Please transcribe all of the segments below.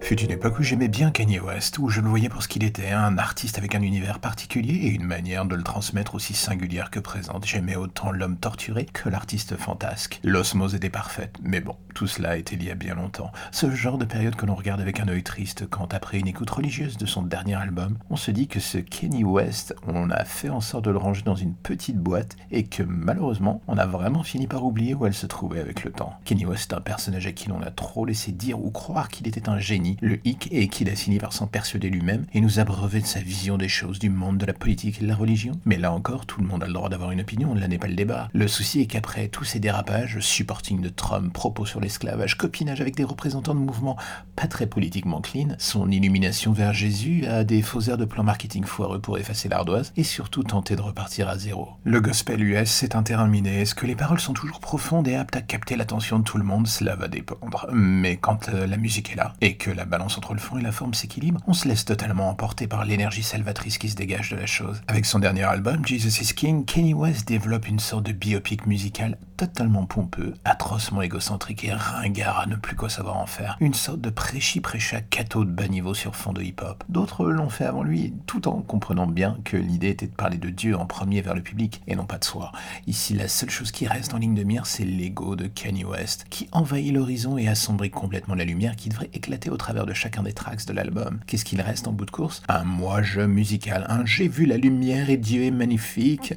Fut une époque où j'aimais bien Kanye West, où je le voyais pour ce qu'il était, un artiste avec un univers particulier et une manière de le transmettre aussi singulière que présente. J'aimais autant l'homme torturé que l'artiste fantasque. L'osmose était parfaite, mais bon, tout cela était lié à bien longtemps. Ce genre de période que l'on regarde avec un œil triste quand, après une écoute religieuse de son dernier album, on se dit que ce Kanye West, on a fait en sorte de le ranger dans une petite boîte et que malheureusement, on a vraiment fini par oublier où elle se trouvait avec le temps. Kanye West est un personnage à qui l'on a trop laissé dire ou croire qu'il était un génie le hic et qu'il a fini par s'en persuader lui-même et nous abreuver de sa vision des choses, du monde, de la politique et de la religion. Mais là encore, tout le monde a le droit d'avoir une opinion, là n'est pas le débat. Le souci est qu'après tous ces dérapages, supporting de Trump, propos sur l'esclavage, copinage avec des représentants de mouvements pas très politiquement clean, son illumination vers Jésus a des faux airs de plan marketing foireux pour effacer l'ardoise et surtout tenter de repartir à zéro. Le gospel US, c'est un terrain miné. Est-ce que les paroles sont toujours profondes et aptes à capter l'attention de tout le monde? Cela va dépendre. Mais quand euh, la musique est là et que la balance entre le fond et la forme s'équilibre, on se laisse totalement emporter par l'énergie salvatrice qui se dégage de la chose. Avec son dernier album, Jesus is King, Kanye West développe une sorte de biopic musical totalement pompeux, atrocement égocentrique et ringard à ne plus quoi savoir en faire. Une sorte de prêchi-prêcha cateau de bas niveau sur fond de hip-hop. D'autres l'ont fait avant lui, tout en comprenant bien que l'idée était de parler de Dieu en premier vers le public et non pas de soi. Ici, la seule chose qui reste en ligne de mire, c'est l'ego de Kanye West, qui envahit l'horizon et assombrit complètement la lumière qui devrait éclater au travers de chacun des tracks de l'album. Qu'est-ce qu'il reste en bout de course? Un moi-je musical, un j'ai vu la lumière et Dieu est magnifique.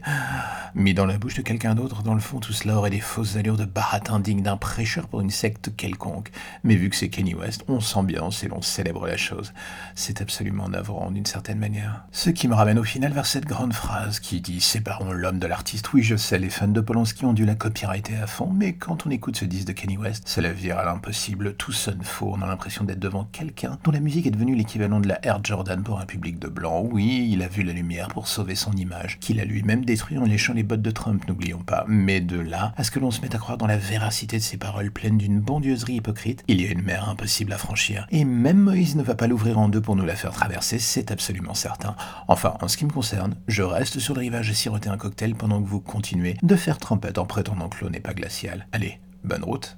Mis dans la bouche de quelqu'un d'autre, dans le fond, tout cela aurait des fausses allures de baratin digne d'un prêcheur pour une secte quelconque. Mais vu que c'est Kenny West, on s'ambiance et l'on célèbre la chose. C'est absolument navrant d'une certaine manière. Ce qui me ramène au final vers cette grande phrase qui dit Séparons l'homme de l'artiste. Oui, je sais, les fans de Polanski ont dû la copyrighter à fond, mais quand on écoute ce disque de Kenny West, cela vire à l'impossible, tout sonne faux, on a l'impression d'être devant quelqu'un dont la musique est devenue l'équivalent de la Air Jordan pour un public de blanc. Oui, il a vu la lumière pour sauver son image, qu'il a lui-même détruit en léchant les bottes de Trump, n'oublions pas. Mais de là à ce que l'on se mette à croire dans la véracité de ces paroles pleines d'une bondieuserie hypocrite, il y a une mer impossible à franchir. Et même Moïse ne va pas l'ouvrir en deux pour nous la faire traverser, c'est absolument certain. Enfin, en ce qui me concerne, je reste sur le rivage et siroter un cocktail pendant que vous continuez de faire trempette en prétendant que l'eau n'est pas glaciale. Allez, bonne route